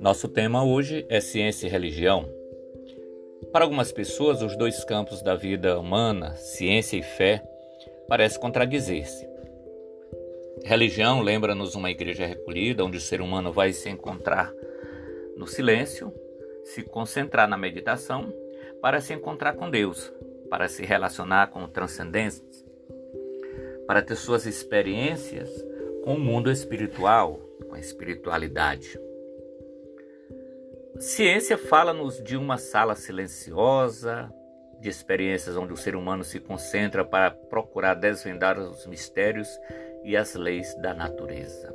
Nosso tema hoje é ciência e religião. Para algumas pessoas, os dois campos da vida humana, ciência e fé, parecem contradizer-se. Religião lembra-nos uma igreja recolhida, onde o ser humano vai se encontrar no silêncio, se concentrar na meditação, para se encontrar com Deus, para se relacionar com o transcendente, para ter suas experiências com o mundo espiritual, com a espiritualidade. Ciência fala-nos de uma sala silenciosa, de experiências onde o ser humano se concentra para procurar desvendar os mistérios e as leis da natureza.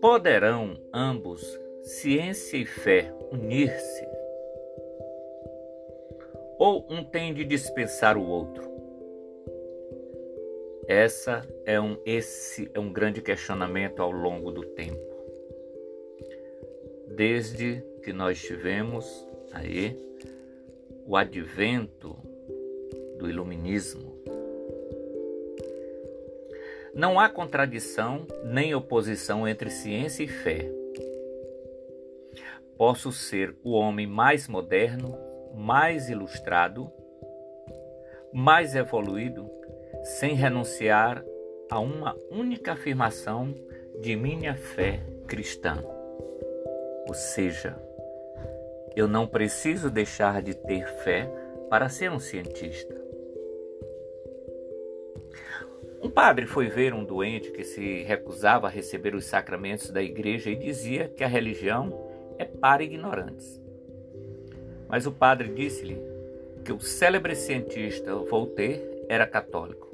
Poderão ambos, ciência e fé, unir-se? Ou um tem de dispensar o outro? Essa é um, esse é um grande questionamento ao longo do tempo desde que nós tivemos aí o advento do iluminismo. Não há contradição nem oposição entre ciência e fé. Posso ser o homem mais moderno, mais ilustrado, mais evoluído, sem renunciar a uma única afirmação de minha fé cristã. Ou seja, eu não preciso deixar de ter fé para ser um cientista. Um padre foi ver um doente que se recusava a receber os sacramentos da igreja e dizia que a religião é para ignorantes. Mas o padre disse-lhe que o célebre cientista Voltaire era católico.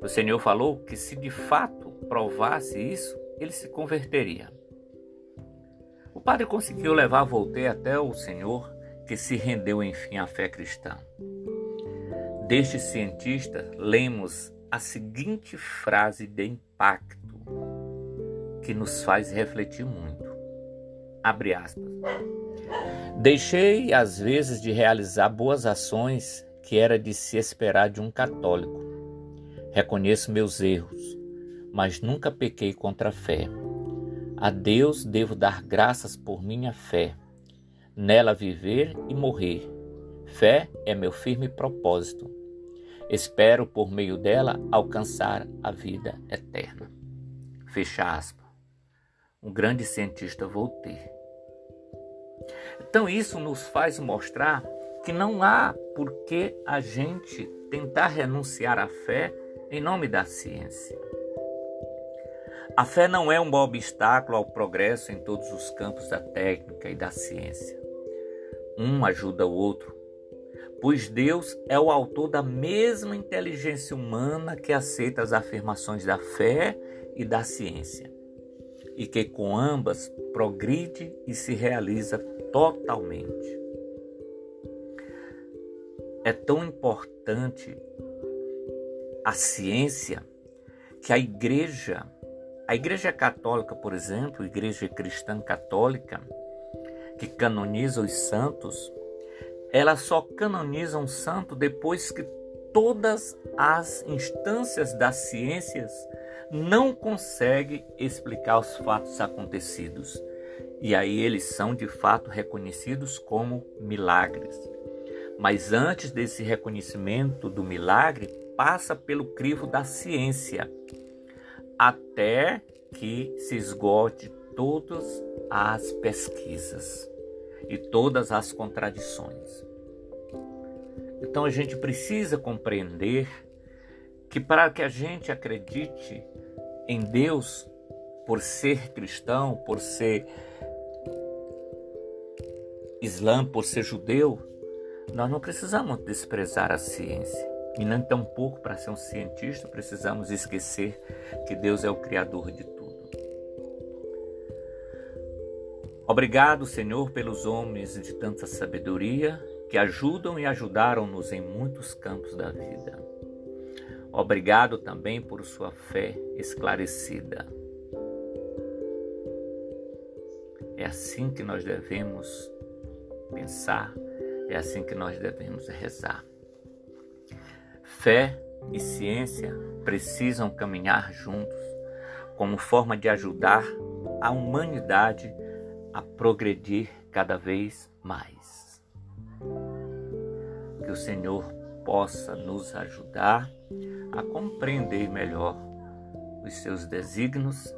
O Senhor falou que se de fato provasse isso, ele se converteria. O padre conseguiu levar Voltaire até o Senhor, que se rendeu enfim à fé cristã. Deste cientista, lemos a seguinte frase de impacto que nos faz refletir muito. Abre aspas. Deixei às vezes de realizar boas ações que era de se esperar de um católico. Reconheço meus erros, mas nunca pequei contra a fé. A Deus devo dar graças por minha fé, nela viver e morrer. Fé é meu firme propósito. Espero por meio dela alcançar a vida eterna. Fecha aspas. Um grande cientista Voltaire. Então isso nos faz mostrar que não há por que a gente tentar renunciar à fé em nome da ciência. A fé não é um obstáculo ao progresso em todos os campos da técnica e da ciência. Um ajuda o outro, pois Deus é o autor da mesma inteligência humana que aceita as afirmações da fé e da ciência, e que com ambas progride e se realiza totalmente. É tão importante a ciência que a igreja a Igreja Católica, por exemplo, a Igreja Cristã Católica, que canoniza os santos, ela só canoniza um santo depois que todas as instâncias das ciências não conseguem explicar os fatos acontecidos. E aí eles são de fato reconhecidos como milagres. Mas antes desse reconhecimento do milagre, passa pelo crivo da ciência, até que se esgote todas as pesquisas e todas as contradições. Então a gente precisa compreender que para que a gente acredite em Deus, por ser cristão, por ser islã, por ser judeu, nós não precisamos desprezar a ciência. E nem tampouco para ser um cientista precisamos esquecer que Deus é o Criador de tudo. Obrigado, Senhor, pelos homens de tanta sabedoria que ajudam e ajudaram-nos em muitos campos da vida. Obrigado também por sua fé esclarecida. É assim que nós devemos pensar, é assim que nós devemos rezar. Fé e ciência precisam caminhar juntos como forma de ajudar a humanidade a progredir cada vez mais. Que o Senhor possa nos ajudar a compreender melhor os seus desígnios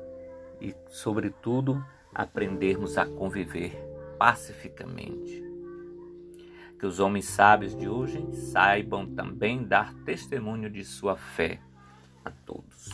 e, sobretudo, aprendermos a conviver pacificamente. Que os homens sábios de hoje saibam também dar testemunho de sua fé a todos.